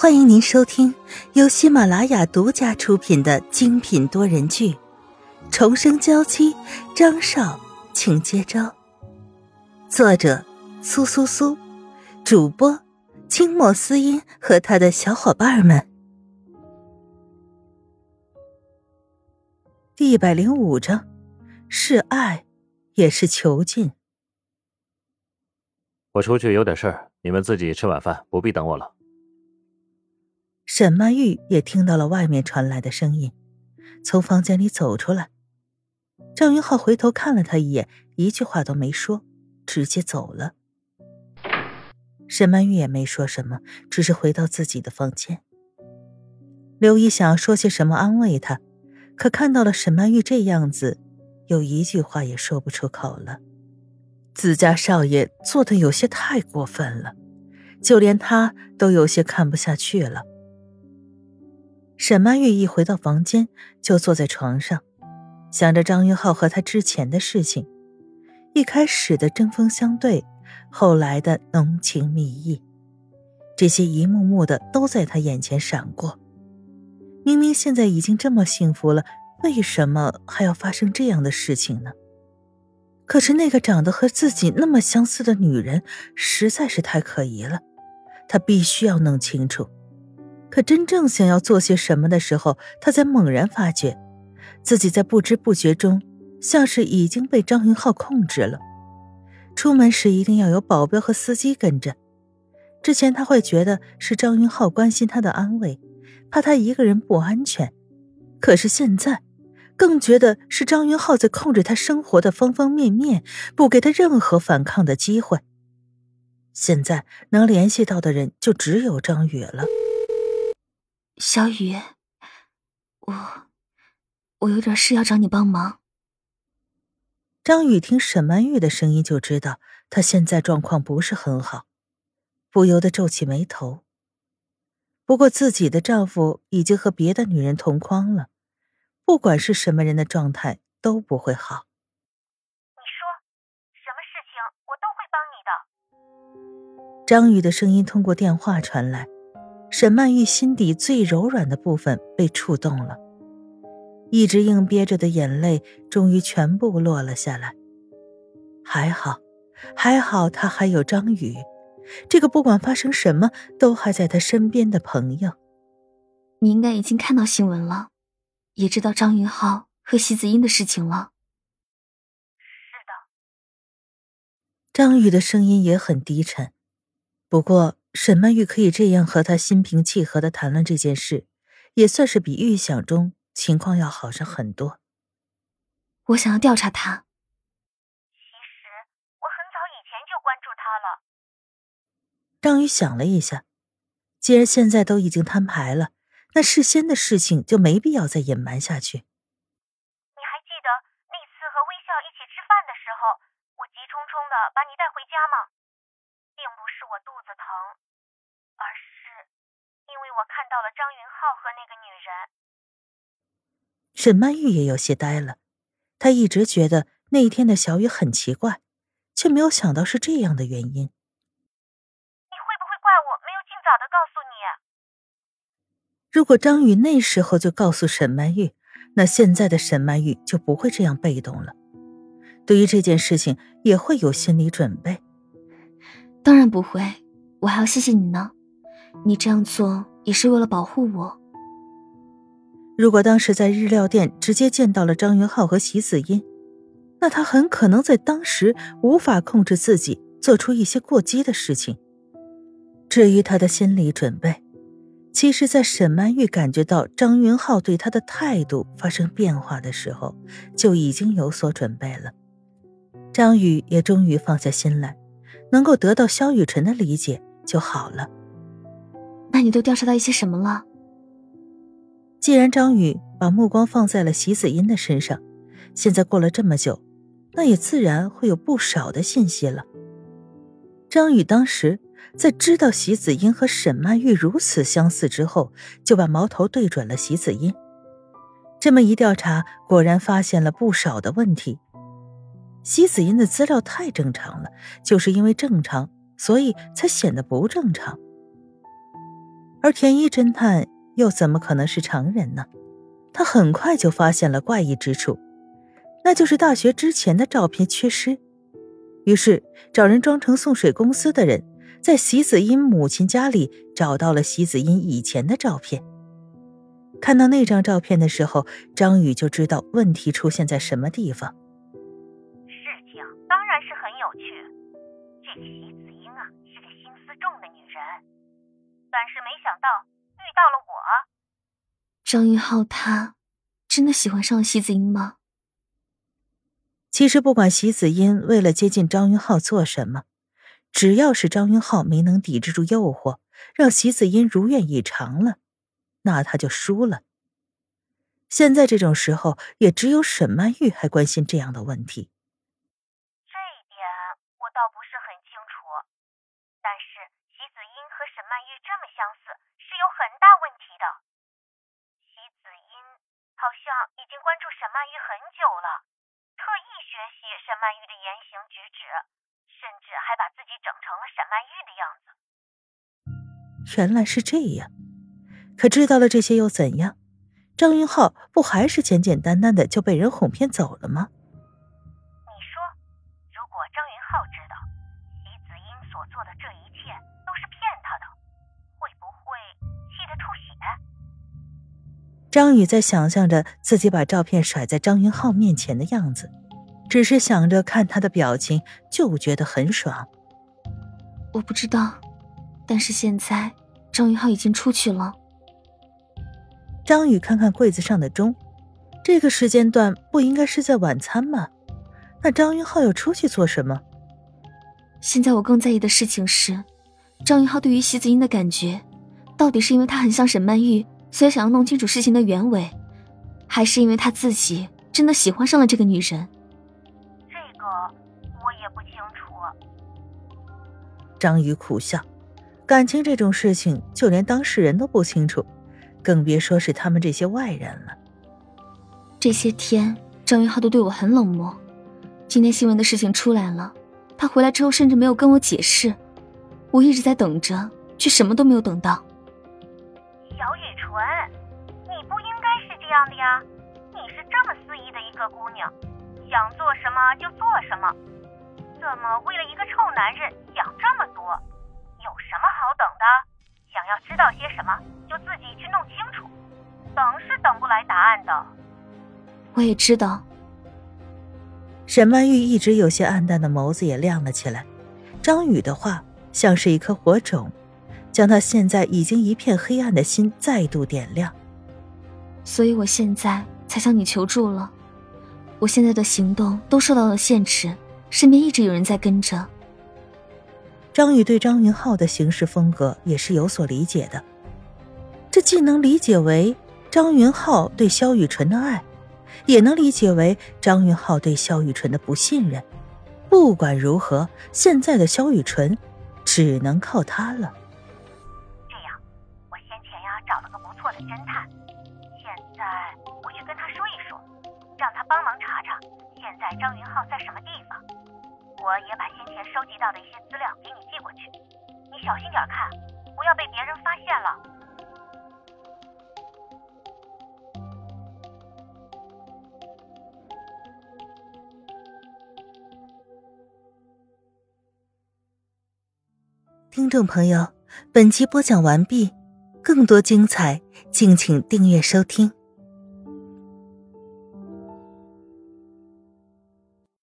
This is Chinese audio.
欢迎您收听由喜马拉雅独家出品的精品多人剧《重生娇妻》，张少，请接招。作者：苏苏苏，主播：清末思音和他的小伙伴们。第一百零五章，是爱，也是囚禁。我出去有点事儿，你们自己吃晚饭，不必等我了。沈曼玉也听到了外面传来的声音，从房间里走出来。张云浩回头看了他一眼，一句话都没说，直接走了。沈曼玉也没说什么，只是回到自己的房间。刘姨想说些什么安慰她，可看到了沈曼玉这样子，有一句话也说不出口了。自家少爷做的有些太过分了，就连他都有些看不下去了。沈曼玉一回到房间，就坐在床上，想着张云浩和他之前的事情。一开始的针锋相对，后来的浓情蜜意，这些一幕幕的都在他眼前闪过。明明现在已经这么幸福了，为什么还要发生这样的事情呢？可是那个长得和自己那么相似的女人，实在是太可疑了，他必须要弄清楚。可真正想要做些什么的时候，他才猛然发觉，自己在不知不觉中，像是已经被张云浩控制了。出门时一定要有保镖和司机跟着。之前他会觉得是张云浩关心他的安危，怕他一个人不安全。可是现在，更觉得是张云浩在控制他生活的方方面面，不给他任何反抗的机会。现在能联系到的人就只有张宇了。小雨，我我有点事要找你帮忙。张宇听沈曼玉的声音就知道她现在状况不是很好，不由得皱起眉头。不过自己的丈夫已经和别的女人同框了，不管是什么人的状态都不会好。你说什么事情，我都会帮你的。张宇的声音通过电话传来。沈曼玉心底最柔软的部分被触动了，一直硬憋着的眼泪终于全部落了下来。还好，还好，他还有张宇，这个不管发生什么都还在他身边的朋友。你应该已经看到新闻了，也知道张云浩和席子英的事情了。是的。张宇的声音也很低沉，不过。沈曼玉可以这样和他心平气和的谈论这件事，也算是比预想中情况要好上很多。我想要调查他。其实我很早以前就关注他了。张宇想了一下，既然现在都已经摊牌了，那事先的事情就没必要再隐瞒下去。你还记得那次和微笑一起吃饭的时候，我急匆匆的把你带回家吗？并不是我肚子疼，而是因为我看到了张云浩和那个女人。沈曼玉也有些呆了，她一直觉得那天的小雨很奇怪，却没有想到是这样的原因。你会不会怪我没有尽早的告诉你？如果张宇那时候就告诉沈曼玉，那现在的沈曼玉就不会这样被动了，对于这件事情也会有心理准备。当然不会，我还要谢谢你呢。你这样做也是为了保护我。如果当时在日料店直接见到了张云浩和席子音，那他很可能在当时无法控制自己，做出一些过激的事情。至于他的心理准备，其实，在沈曼玉感觉到张云浩对他的态度发生变化的时候，就已经有所准备了。张宇也终于放下心来。能够得到萧雨辰的理解就好了。那你都调查到一些什么了？既然张宇把目光放在了席子音的身上，现在过了这么久，那也自然会有不少的信息了。张宇当时在知道席子音和沈曼玉如此相似之后，就把矛头对准了席子音。这么一调查，果然发现了不少的问题。席子音的资料太正常了，就是因为正常，所以才显得不正常。而田一侦探又怎么可能是常人呢？他很快就发现了怪异之处，那就是大学之前的照片缺失。于是找人装成送水公司的人，在席子英母亲家里找到了席子英以前的照片。看到那张照片的时候，张宇就知道问题出现在什么地方。这个席子英啊是个心思重的女人，但是没想到遇到了我。张云浩他真的喜欢上了席子英吗？其实不管席子英为了接近张云浩做什么，只要是张云浩没能抵制住诱惑，让席子英如愿以偿了。那他就输了。现在这种时候，也只有沈曼玉还关心这样的问题。这一点我倒不是很清楚，但是席子英和沈曼玉这么相似，是有很大问题的。席子英好像已经关注沈曼玉很久了，特意学习沈曼玉的言行举止，甚至还把自己整成了沈曼玉的样子。原来是这样。可知道了这些又怎样？张云浩不还是简简单单的就被人哄骗走了吗？你说，如果张云浩知道席子英所做的这一张宇在想象着自己把照片甩在张云浩面前的样子，只是想着看他的表情就觉得很爽。我不知道，但是现在张云浩已经出去了。张宇看看柜子上的钟，这个时间段不应该是在晚餐吗？那张云浩要出去做什么？现在我更在意的事情是，张云浩对于席子英的感觉，到底是因为他很像沈曼玉，所以想要弄清楚事情的原委，还是因为他自己真的喜欢上了这个女人？这个我也不清楚。张宇苦笑，感情这种事情，就连当事人都不清楚。更别说是他们这些外人了。这些天，张云浩都对我很冷漠。今天新闻的事情出来了，他回来之后甚至没有跟我解释。我一直在等着，却什么都没有等到。纯，你不应该是这样的呀！你是这么肆意的一个姑娘，想做什么就做什么，怎么为了一个臭男人想这么多？有什么好等的？想要知道些什么？就自己去弄清楚，等是等不来答案的。我也知道。沈曼玉一直有些暗淡的眸子也亮了起来，张宇的话像是一颗火种，将他现在已经一片黑暗的心再度点亮。所以我现在才向你求助了。我现在的行动都受到了限制，身边一直有人在跟着。张宇对张云浩的行事风格也是有所理解的。这既能理解为张云浩对萧雨纯的爱，也能理解为张云浩对萧雨纯的不信任。不管如何，现在的萧雨纯只能靠他了。侦探，现在我去跟他说一说，让他帮忙查查现在张云浩在什么地方。我也把先前收集到的一些资料给你寄过去，你小心点看，不要被别人发现了。听众朋友，本集播讲完毕，更多精彩，敬请订阅收听。